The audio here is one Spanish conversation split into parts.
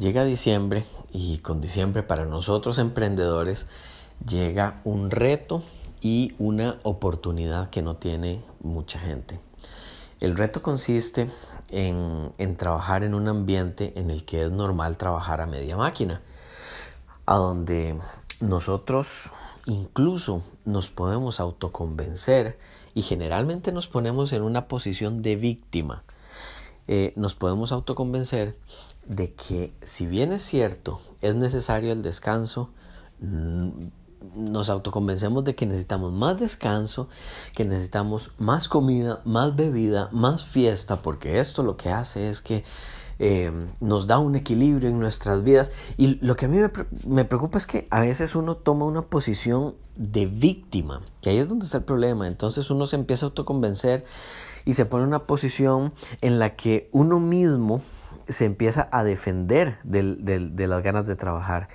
Llega diciembre y con diciembre para nosotros emprendedores llega un reto y una oportunidad que no tiene mucha gente. El reto consiste en, trabajar en un ambiente en el que es normal trabajar a media máquina, a donde nosotros incluso nos podemos autoconvencer y generalmente nos ponemos en una posición de víctima. Eh, nos podemos autoconvencer de que si bien es cierto, es necesario el descanso, nos autoconvencemos de que necesitamos más descanso, que necesitamos más comida, más bebida, más fiesta, porque esto lo que hace es que eh, nos da un equilibrio en nuestras vidas. Y lo que a mí me, me, preocupa es que a veces uno toma una posición de víctima, que ahí es donde está el problema. Entonces uno se empieza a autoconvencer y se pone en una posición en la que uno mismo se empieza a defender de las ganas de trabajar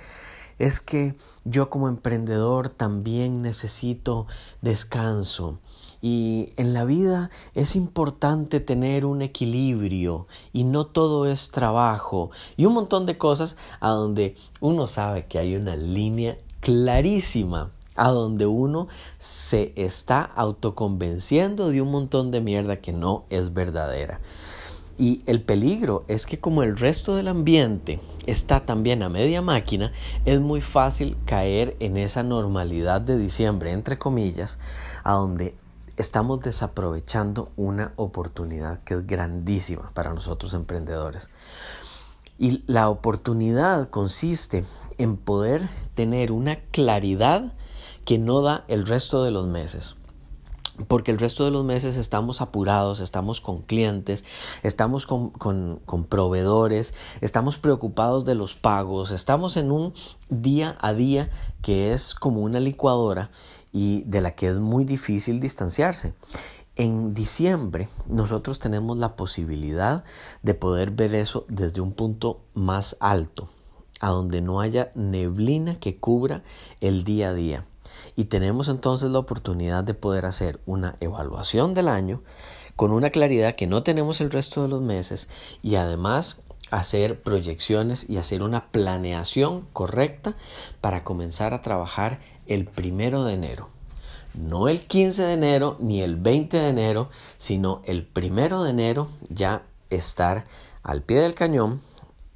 es que yo como emprendedor también necesito descanso. Y en la vida es importante tener un equilibrio y no todo es trabajo y un montón de cosas a donde uno sabe que hay una línea clarísima a donde uno se está autoconvenciendo de un montón de mierda que no es verdadera. Y el peligro es que como el resto del ambiente está también a media máquina, es muy fácil caer en esa normalidad de diciembre, entre comillas, a donde estamos desaprovechando una oportunidad que es grandísima para nosotros emprendedores. Y la oportunidad consiste en poder tener una claridad que no da el resto de los meses porque el resto de los meses estamos apurados, estamos con clientes, estamos con, proveedores, estamos preocupados de los pagos, estamos en un día a día que es como una licuadora y de la que es muy difícil distanciarse. En diciembre nosotros tenemos la posibilidad de poder ver eso desde un punto más alto, a donde no haya neblina que cubra el día a día y tenemos entonces la oportunidad de poder hacer una evaluación del año con una claridad que no tenemos el resto de los meses y además hacer proyecciones y hacer una planeación correcta para comenzar a trabajar el primero de enero. No el 15 de enero ni el 20 de enero, sino el primero de enero ya estar al pie del cañón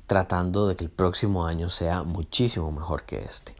tratando de que el próximo año sea muchísimo mejor que este.